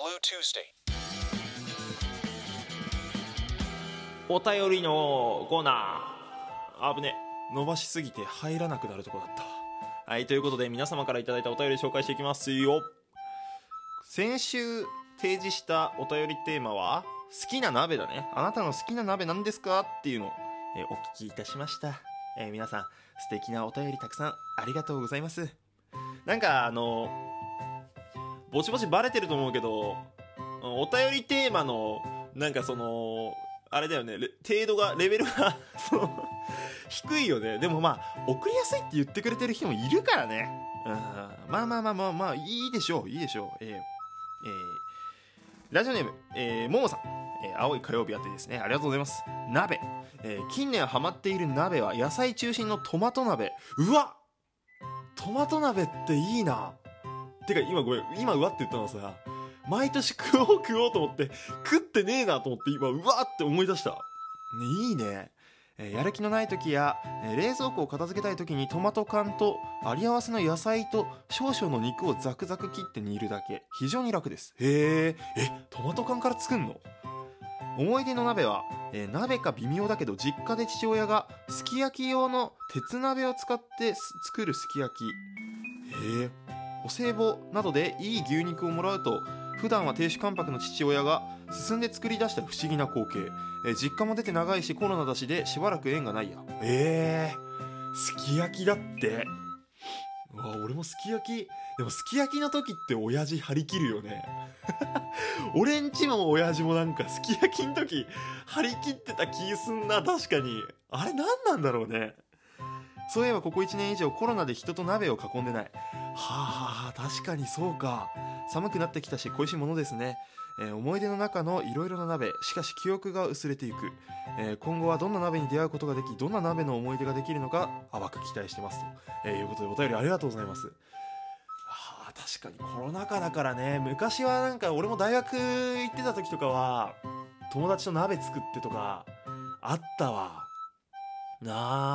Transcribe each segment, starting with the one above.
Blue Tuesday. お便りのコーナー。危ね。伸ばしすぎて入らなくなるとこだった。はいということで皆様からいただいたお便り紹介していきますよ。先週提示したお便りテーマは好きな鍋だね。あなたの好きな鍋何ですか？っていうのを、えお聞きいたしました、え皆さん素敵なお便りたくさんありがとうございます。なんかあのぼちぼちバレてると思うけどお便りテーマのなんかそのあれだよね程度がレベルが 低いよね。でもまあ送りやすいって言ってくれてる人もいるからね、うん、まあまあまあまあまあいいでしょういいでしょう。えーえー。ラジオネーム、えー、ももさん、えー青い火曜日あってですね。ありがとうございます。鍋、えー近年ハマっている鍋は野菜中心のトマト鍋。うわトマト鍋っていいな。てか今ごめん今うわって言ったのはさ毎年食おう食おうと思って食ってねえなと思って今うわって思い出した、ね、いいね。えやる気のない時や、え冷蔵庫を片付けたい時にトマト缶とあり合わせの野菜と少々の肉をザクザク切って煮るだけ。非常に楽です。へええトマト缶から作んの？思い出の鍋は、え鍋か微妙だけど実家で父親がすき焼き用の鉄鍋を使って作るすき焼き。へえお歳暮などでいい牛肉をもらうと普段は亭主関白の父親が進んで作り出した不思議な光景、えー実家も出て長いしコロナだしでしばらく縁がないや。えー、すき焼きだって。うわ俺もすき焼き。でもすき焼きの時って親父張り切るよね。俺んちも親父もなんかすき焼きの時張り切ってた気すんな。確かに。あれ何なんだろうね。そういえばここ1年以上コロナで人と鍋を囲んでない。はあ確かにそうか。寒くなってきたし恋しいものですね、えー思い出の中のいろいろな鍋。しかし記憶が薄れていく、えー今後はどんな鍋に出会うことができどんな鍋の思い出ができるのか淡く期待してますと、えーいうことでお便りありがとうございます。はあ確かにコロナ禍だからね。昔はなんか俺も大学行ってた時とかは友達と鍋作ってとかあったわ。な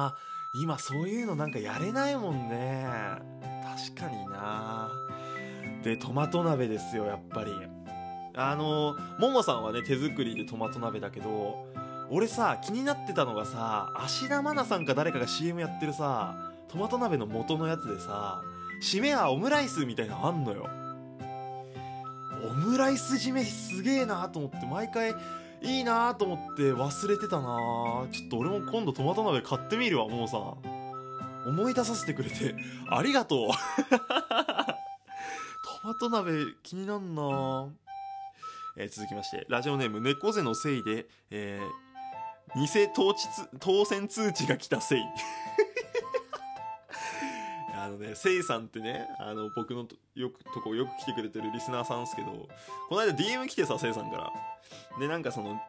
あ今そういうのなんかやれないもんね。確かにな。でトマト鍋ですよやっぱり。あのももさんはね手作りでトマト鍋だけど俺さ気になってたのがさ芦田愛菜さんか誰かが CM やってるさトマト鍋の元のやつでさ締めはオムライスみたいなのあんのよ。オムライス締めすげえなと思って毎回いいなと思って忘れてたな。ちょっと俺も今度トマト鍋買ってみるわもうさん。思い出させてくれて ありがとう。トマト鍋気になんな。えー続きましてラジオネーム猫背のせいで、えー偽当地当選通知が来たせい。あのね、せいさんってね、あの、僕のとよく、とこよく来てくれてるリスナーさんですけど、この間 DM 来てさ、せいさんから。で、なんかその、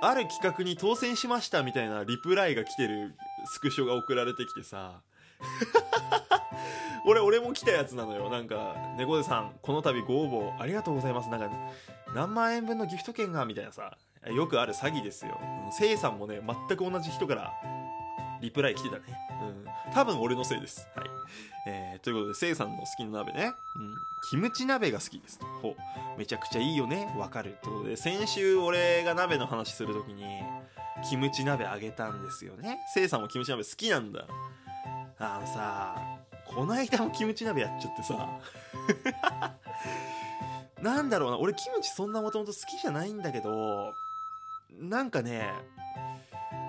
ある企画に当選しましたみたいなリプライが来てるスクショが送られてきてさ、俺、俺も来たやつなのよ。なんか、猫背さん、この度ご応募ありがとうございます。なんか、何万円分のギフト券が、みたいなさ、よくある詐欺ですよ。せいさんもね、全く同じ人からリプライ来てたね。うん。多分俺のせいです。はい。えー、ということで、せいさんの好きな鍋ね。うん。キムチ鍋が好きです。ほう。めちゃくちゃいいよね。わかる。ということで、先週俺が鍋の話するときに、キムチ鍋あげたんですよね。せいさんもキムチ鍋好きなんだ。あのさ、こないだもキムチ鍋やっちゃってさ。なんだろうな。俺キムチそんなもともと好きじゃないんだけど、なんかね、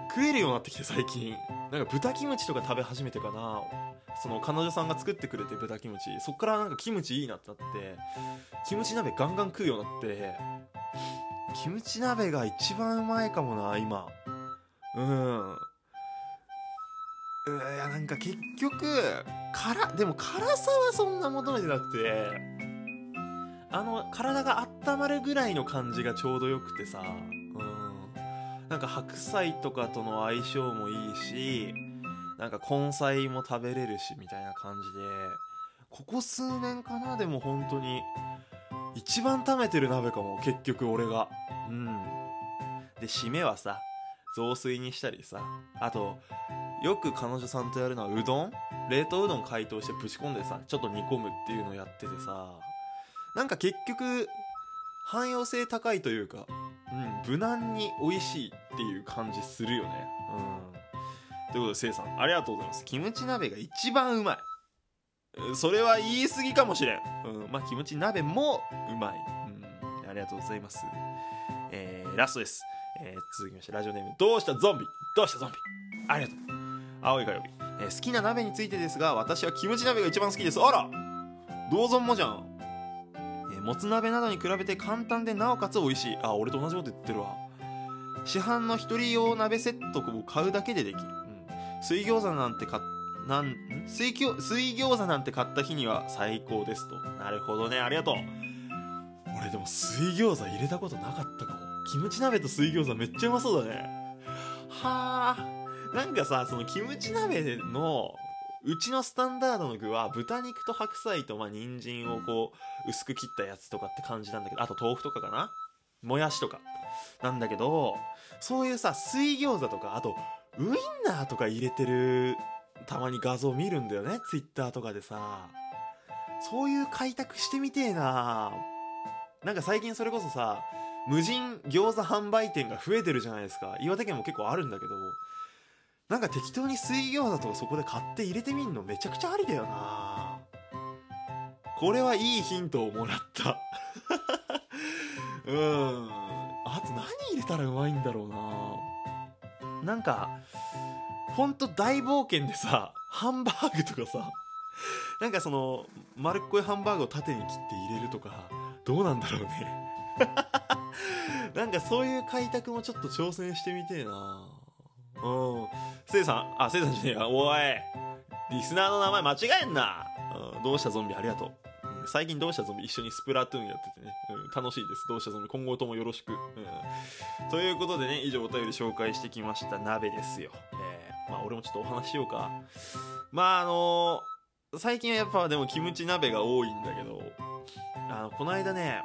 食えるようになってきて最近なんか豚キムチとか食べ始めてかなその彼女さんが作ってくれて豚キムチそっからなんかキムチいいなってなってキムチ鍋ガンガン食うようになってキムチ鍋が一番うまいかもな今うんうんいやなんか結局辛でも辛さはそんな求めてなくてあの体が温まるぐらいの感じがちょうどよくてさうん。なんか白菜とかとの相性もいいしなんか根菜も食べれるしみたいな感じでここ数年かなでも本当に一番食べてる鍋かも結局俺が。うん。で締めはさ雑炊にしたりさあとよく彼女さんとやるのはうどん？冷凍うどん解凍してぶち込んでさちょっと煮込むっていうのをやっててさ。なんか結局汎用性高いというか、うん、無難に美味しいっていう感じするよね。うん。ということでせいさんありがとうございます。キムチ鍋が一番うまい。それは言い過ぎかもしれん、うん、まあキムチ鍋もうまい、うん、ありがとうございます。えー、ラストです、えー、続きましてラジオネームどうしたゾンビ？どうしたゾンビ？ありがとう。青い火曜日、えー好きな鍋についてですが私はキムチ鍋が一番好きです。あら！銅像もじゃん、えーもつ鍋などに比べて簡単でなおかつ美味しい。あ俺と同じこと言ってるわ。市販の一人用鍋セットを買うだけでできる、うん、水餃子なんて買っなん水水餃子なんて買った日には最高ですと。なるほどね。ありがとう。俺でも水餃子入れたことなかったかも。キムチ鍋と水餃子めっちゃうまそうだね。はあ。なんかさそのキムチ鍋のうちのスタンダードの具は豚肉と白菜とまあ人参をこう薄く切ったやつとかって感じなんだけどあと豆腐とかかな？もやしとか。なんだけどそういうさ水餃子とかあとウインナーとか入れてるたまに画像見るんだよね？ツイッターとかでさ。そういう開拓してみてえな。なんか最近それこそさ無人餃子販売店が増えてるじゃないですか。岩手県も結構あるんだけどなんか適当に水餃子とかそこで買って入れてみんのめちゃくちゃありだよな。これはいいヒントをもらった。うん。あと何入れたらうまいんだろうな。なんかほんと大冒険でさハンバーグとかさなんかその丸っこいハンバーグを縦に切って入れるとかどうなんだろうね。なんかそういう開拓もちょっと挑戦してみてえな。うん。せいさん。あせいさんじゃねえや。おい。リスナーの名前間違えんな、うん、どうしたゾンビありがとう。最近どうしたゾンビ一緒にスプラトゥーンやってて。ね、うん、楽しいです。どうしたゾンビ。今後ともよろしく、うん、ということでね以上お便り紹介してきました鍋ですよ、えー。まあ俺もちょっとお話しようか。まああの最近はやっぱでもキムチ鍋が多いんだけど。あのこの間ね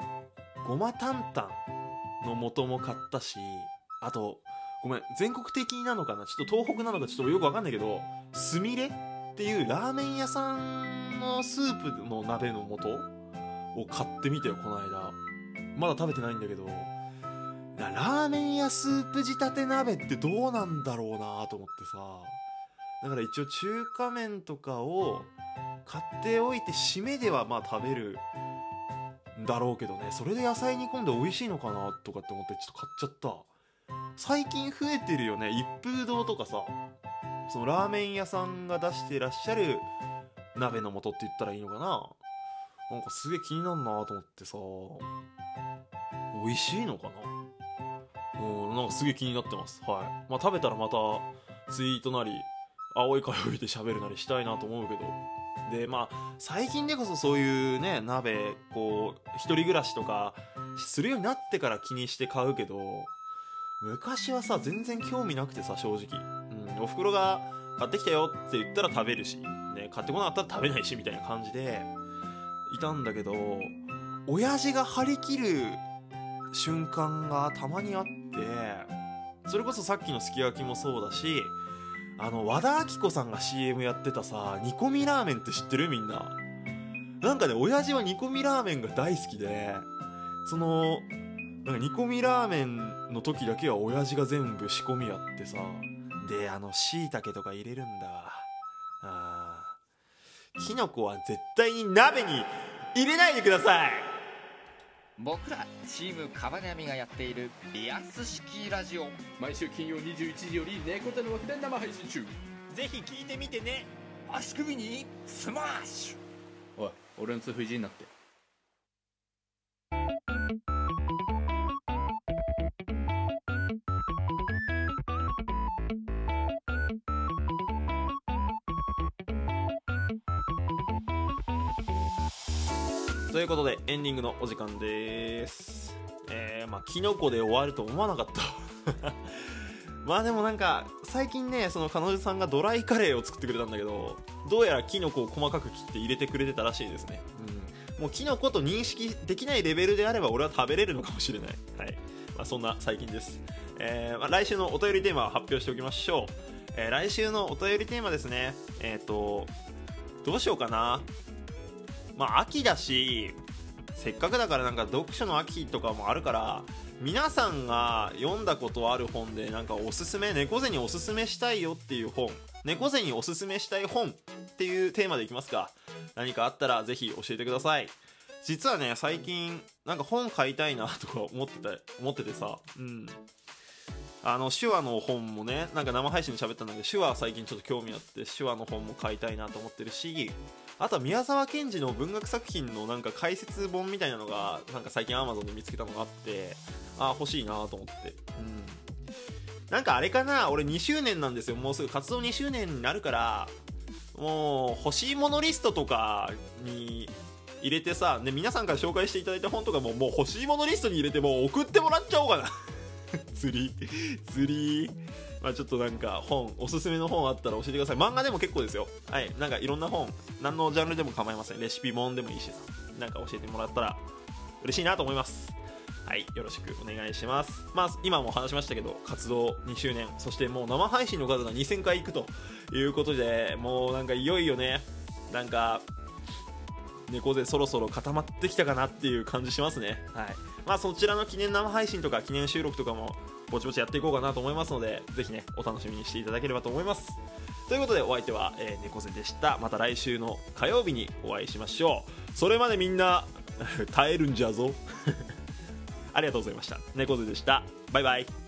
ごま担々の素も買ったしあとごめん。全国的なのかな？ちょっと東北なのかちょっとよくわかんないけどすみれっていうラーメン屋さんのスープの鍋の素を買ってみてよこの間。まだ食べてないんだけど。ラーメン屋スープ仕立て鍋ってどうなんだろうなと思ってさ。だから一応中華麺とかを買っておいて締めではまあ食べるんだろうけどね。それで野菜煮込んで美味しいのかなとかって思ってちょっと買っちゃった。最近増えてるよね。一風堂とかさそのラーメン屋さんが出してらっしゃる鍋の素って言ったらいいのかな。なんかすげえ気になるなと思ってさ。美味しいのかな。うんなんかすげえ気になってます。はい。まあ食べたらまたツイートなり青い火曜日で喋るなりしたいなと思うけど。でまあ最近でこそそういうね鍋こう一人暮らしとかするようになってから気にして買うけど昔はさ全然興味なくてさ正直、うん、おふくろが買ってきたよって言ったら食べるし、ね、買ってこなかったら食べないしみたいな感じでいたんだけど親父が張り切る瞬間がたまにあってそれこそさっきのすき焼きもそうだしあの和田アキ子さんが CM やってたさ煮込みラーメンって知ってるみんな？なんかね親父は煮込みラーメンが大好きでそのなんか煮込みラーメンの時だけは親父が全部仕込みやってさ。であのしいたけとか入れるんだ。わあー。きのこは絶対に鍋に入れないでください。僕らチームカバネアミがやっているリアス式ラジオ。毎週金曜21時より猫背の枠で生配信中。ぜひ聞いてみてね。足首にスマッシュ。おい俺の痛風じになってということでエンディングのお時間です。えー、まあキノコで終わると思わなかった。まあでもなんか最近ねその彼女さんがドライカレーを作ってくれたんだけどどうやらキノコを細かく切って入れてくれてたらしいですね。うん。もうキノコと認識できないレベルであれば俺は食べれるのかもしれない。はい。まあそんな最近です。えーまあ、来週のお便りテーマを発表しておきましょう、えー来週のお便りテーマですね。えっ、とどうしようかな。まあ秋だしせっかくだからなんか読書の秋とかもあるから皆さんが読んだことある本でなんかおすすめ猫背におすすめしたいよっていう本猫背におすすめしたい本っていうテーマでいきますか。何かあったらぜひ教えてください。実はね最近なんか本買いたいなとか思ってて思っててさ。うん。あの手話の本もねなんか生配信で喋ったんだけど手話最近ちょっと興味あって手話の本も買いたいなと思ってるしあとは宮沢賢治の文学作品のなんか解説本みたいなのがなんか最近 Amazon で見つけたのがあってあ欲しいなと思って。うん。なんかあれかな？俺2周年なんですよ。もうすぐ活動2周年になるからもう欲しいものリストとかに入れてさで皆さんから紹介していただいた本とかももう欲しいものリストに入れてもう送ってもらっちゃおうかな。釣り釣り。まあちょっとなんか本おすすめの本あったら教えてください。漫画でも結構ですよ。はい。なんかいろんな本何のジャンルでも構いません。レシピ本でもいいしなんか教えてもらったら嬉しいなと思います。はい。よろしくお願いします。まあ今も話しましたけど活動2周年。そしてもう生配信の数が2000回いくということでもうなんかいよいよねなんか猫背そろそろ固まってきたかなっていう感じしますね。はい。まあそちらの記念生配信とか記念収録とかもぼちぼちやっていこうかなと思いますのでぜひねお楽しみにしていただければと思います。ということでお相手は、えー、猫背でした。また来週の火曜日にお会いしましょう。それまでみんな 耐えるんじゃぞ。ありがとうございました。猫背でした。バイバイ。